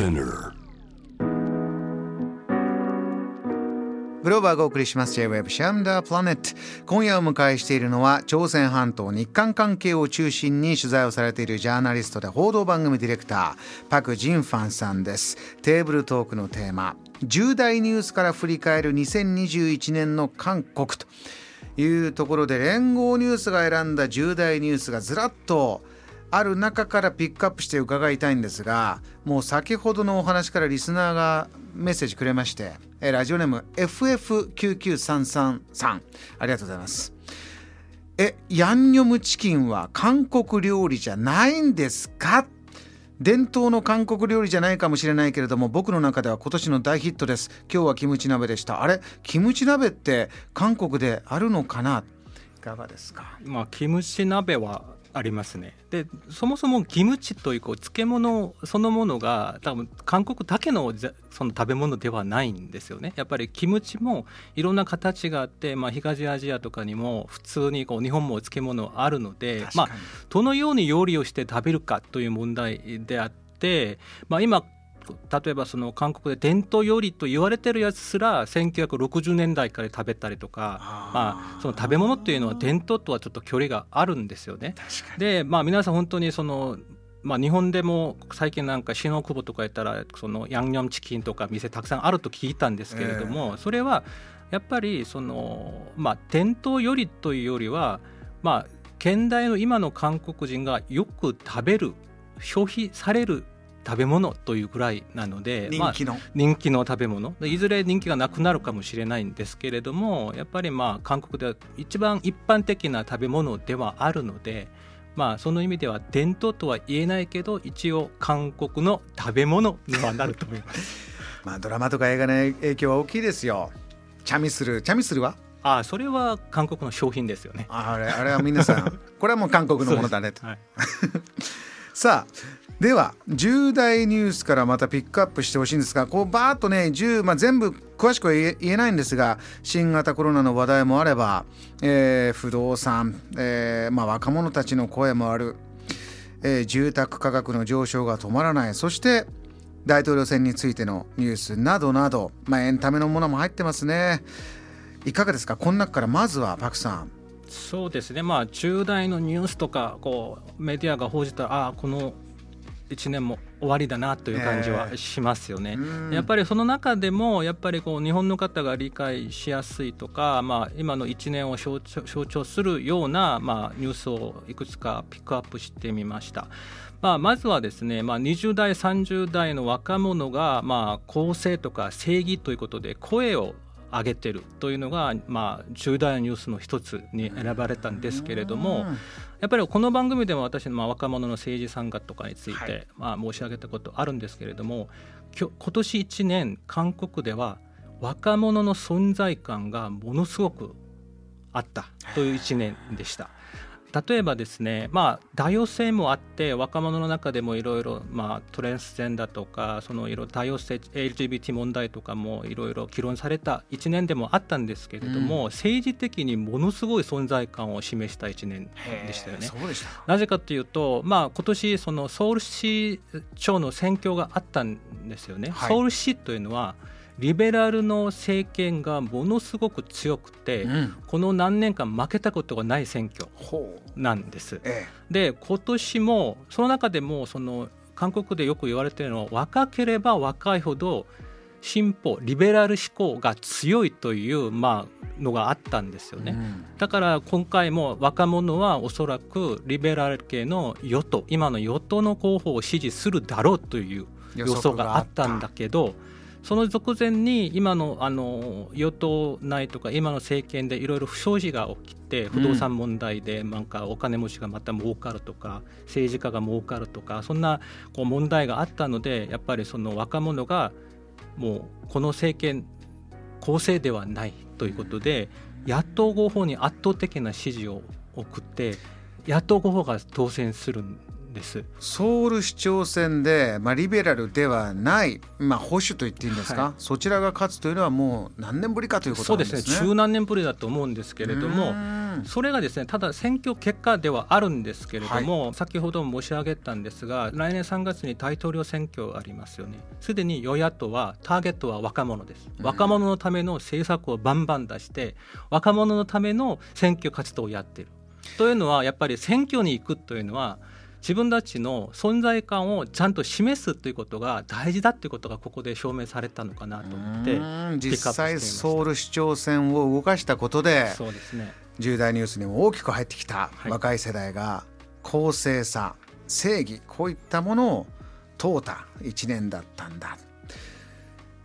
Spinner. グローバーがお送りします。J-Web シャムダープラネット今夜お迎えしているのは朝鮮半島日韓関係を中心に取材をされているジャーナリストで報道番組ディレクターパク・ジンファンさんです。テーブルトークのテーマ重大ニュースから振り返る2021年の韓国というところで連合ニュースが選んだ重大ニュースがずらっとある中からピックアップして伺いたいんですがもう先ほどのお話からリスナーがメッセージくれましてラジオネーム FF99333 ありがとうございます。えヤンニョムチキンは韓国料理じゃないんですか？伝統の韓国料理じゃないかもしれないけれども僕の中では今年の大ヒットです。今日はキムチ鍋でした。あれ？キムチ鍋って韓国であるのかな？いかがですか？まあキムチ鍋はありますね。でそもそもキムチというこう漬物そのものが多分韓国だけのその食べ物ではないんですよね。やっぱりキムチもいろんな形があって、まあ、東アジアとかにも普通にこう日本も漬物あるので、まあ、どのように料理をして食べるかという問題であって、まあ、今例えばその韓国で伝統料理と言われてるやつすら1960年代から食べたりとかまあ、その食べ物っていうのは伝統とはちょっと距離があるんですよね。でまあ皆さん本当にそのまあ、日本でも最近なんか新大久保とかやったらそのヤンニョムチキンとか店たくさんあると聞いたんですけれども、それはやっぱりその、まあ、伝統よりというよりは、まあ、現代の今の韓国人がよく食べる消費される食べ物というくらいなので人気の、まあ、人気の食べ物。いずれ人気がなくなるかもしれないんですけれどもやっぱりまあ韓国では一番一般的な食べ物ではあるので。まあその意味では伝統とは言えないけど一応韓国の食べ物にはなると思います。まあドラマとか映画の影響は大きいですよ。チャミスルチャミスルは？あそれは韓国の商品ですよね。あれあれは皆さん。これはもう韓国のものだねと、はい、さあでは重大ニュースからまたピックアップしてほしいんですがこうバーッとね10、まあ、全部詳しくは言えないんですが新型コロナの話題もあれば、えー、不動産、えーまあ、若者たちの声もある、えー、住宅価格の上昇が止まらない。そして大統領選についてのニュースなどなど、まあ、エンタメのものも入ってますね。いかがですか？この中からまずはパクさん。そうですね。まあ重大のニュースとかこうメディアが報じたらああこの1年も終わりだなという感じはしますよね。えー、やっぱりその中でもやっぱりこう日本の方が理解しやすいとか、まあ、今の1年を象徴するような、まあ、ニュースをいくつかピックアップしてみました。まあ、まずはですね、まあ、20代30代の若者が、まあ、公正とか正義ということで声を上げてるというのが、まあ、重大なニュースの一つに選ばれたんですけれども、やっぱりこの番組でも私のまあ若者の政治参加とかについてまあ申し上げたことあるんですけれども、今年1年韓国では若者の存在感がものすごくあったという1年でした。例えばですね、まあ、多様性もあって若者の中でもいろいろトレンスジェンダーとかそのいろ多様性 LGBT 問題とかもいろいろ議論された1年でもあったんですけれども、うん、政治的にものすごい存在感を示した1年でしたよね。なぜかというと、まあ、今年そのソウル市長の選挙があったんですよね。はい、ソウル市というのはリベラルの政権がものすごく強くて、うん、この何年間負けたことがない選挙なんです。ええ、で今年もその中でもその韓国でよく言われているのは若ければ若いほど進歩リベラル思考が強いという、まあ、のがあったんですよね、うん、だから今回も若者はおそらくリベラル系の与党今の与党の候補を支持するだろうという予想があったんだけどその続前に今のあの与党内とか今の政権でいろいろ不祥事が起きて不動産問題でなんかお金持ちがまた儲かるとか政治家が儲かるとかそんなこう問題があったのでやっぱりその若者がもうこの政権公正ではないということで野党候補に圧倒的な支持を送って野党候補が当選するんです。ソウル市長選で、まあ、リベラルではない、まあ、保守と言っていいんですか、はい、そちらが勝つというのはもう何年ぶりかということなんですね。そうですね。中何年ぶりだと思うんですけれどもそれがですねただ選挙結果ではあるんですけれども、はい、先ほど申し上げたんですが来年3月に大統領選挙ありますよね。すでに与野党はターゲットは若者です、若者のための政策をバンバン出して若者のための選挙活動をやっている。というのはやっぱり選挙に行くというのは自分たちの存在感をちゃんと示すということが大事だということがここで証明されたのかなと思って実際ソウル市長選を動かしたことでそうですね。重大ニュースにも大きく入ってきた若い世代が公正さ正義こういったものを問うた1年だったんだ。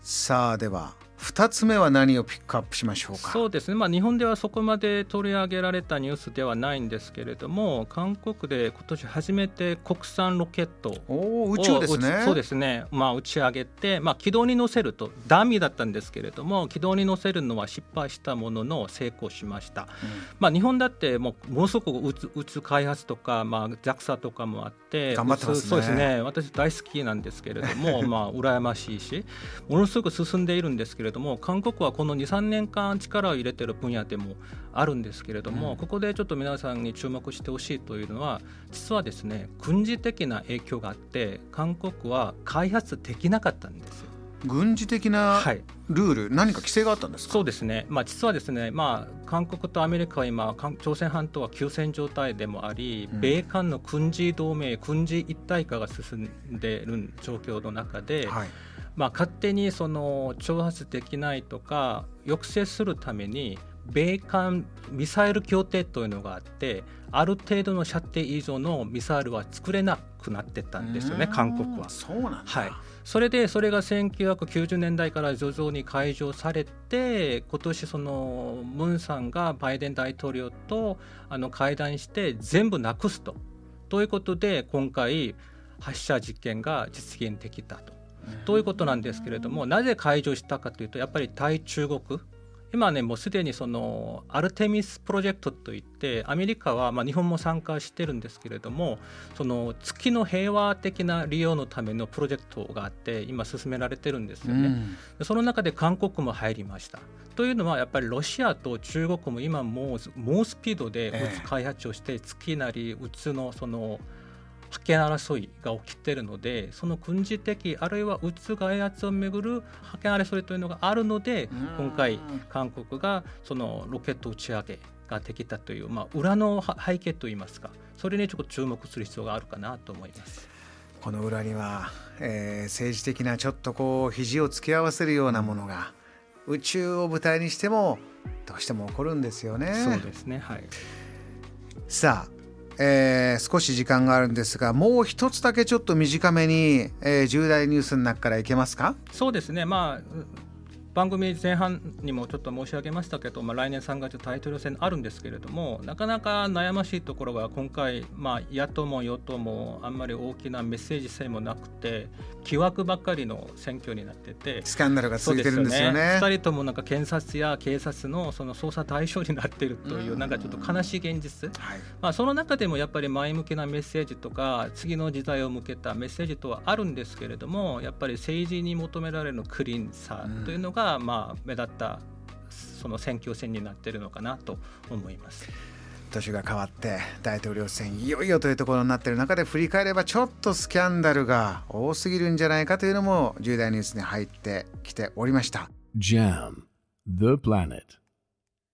さあでは2つ目は何をピックアップしましょうか？そうですね、まあ、日本ではそこまで取り上げられたニュースではないんですけれども韓国で今年初めて国産ロケットを宇宙ですね。そうですね、まあ、打ち上げて、まあ、軌道に乗せるとダミーだったんですけれども軌道に乗せるのは失敗したものの成功しました、うん、まあ、日本だってもうものすごく宇宙宇宙開発とか、まあ、JAXA とかもあって頑張ってます、ね、そうですね。私大好きなんですけれども まあ羨ましいしものすごく進んでいるんですけれども韓国はこの23年間力を入れてる分野でもあるんですけれども、うん、ここでちょっと皆さんに注目してほしいというのは実はですね軍事的な影響があって韓国は開発できなかったんですよ。軍事的なルール、はい、何か規制があったんですそうですね、まあ、実はですね、まあ、韓国とアメリカは今、朝鮮半島は休戦状態でもあり、うん、米韓の軍事同盟、軍事一体化が進んでいる状況の中で、はいまあ、勝手にその挑発できないとか抑制するために米韓ミサイル協定というのがあってある程度の射程以上のミサイルは作れなくなってたんですよね韓国は。そうなんはい、それでそれが1990年代から徐々に解除されて今年そのムンさんがバイデン大統領とあの会談して全部なくすと。ということで今回発射実験が実現できたと。ということなんですけれどもなぜ解除したかというとやっぱり対中国。今ねもうすでにそのアルテミスプロジェクトといってアメリカはまあ日本も参加してるんですけれどもその月の平和的な利用のためのプロジェクトがあって今進められてるんですよね、うん、その中で韓国も入りました。というのはやっぱりロシアと中国も今もう猛スピードで開発をして月なりうつのその、えー覇権争いが起きているのでその軍事的あるいは宇宙開発をめぐる覇権争いというのがあるので今回韓国がそのロケット打ち上げができたという、まあ、裏の背景といいますかそれにちょっと注目する必要があるかなと思います。この裏には、えー、政治的なちょっとこう肘を突き合わせるようなものが宇宙を舞台にしてもどうしても起こるんですよね。そうですねはいさあえー、少し時間があるんですがもう一つだけちょっと短めに、えー、重大ニュースの中からいけますか？そうですね。まあ番組前半にもちょっと申し上げましたけど、まあ、来年3月タイトル戦あるんですけれどもなかなか悩ましいところが今回、まあ、野党も与党もあんまり大きなメッセージ性もなくて疑惑ばっかりの選挙になっててスキャンダルが続いてるんですよね。ね。2人ともなんか検察や警察のその捜査対象になっているというなんかちょっと悲しい現実、はい、まあ、その中でもやっぱり前向きなメッセージとか次の時代を向けたメッセージとはあるんですけれどもやっぱり政治に求められるクリーンさというのが、まあ、目立ったその選挙戦になっているのかなと思います。年が変わって大統領選いよいよというところになっている中で振り返ればちょっとスキャンダルが多すぎるんじゃないかというのも重大ニュースに入ってきておりました。JAM The Planet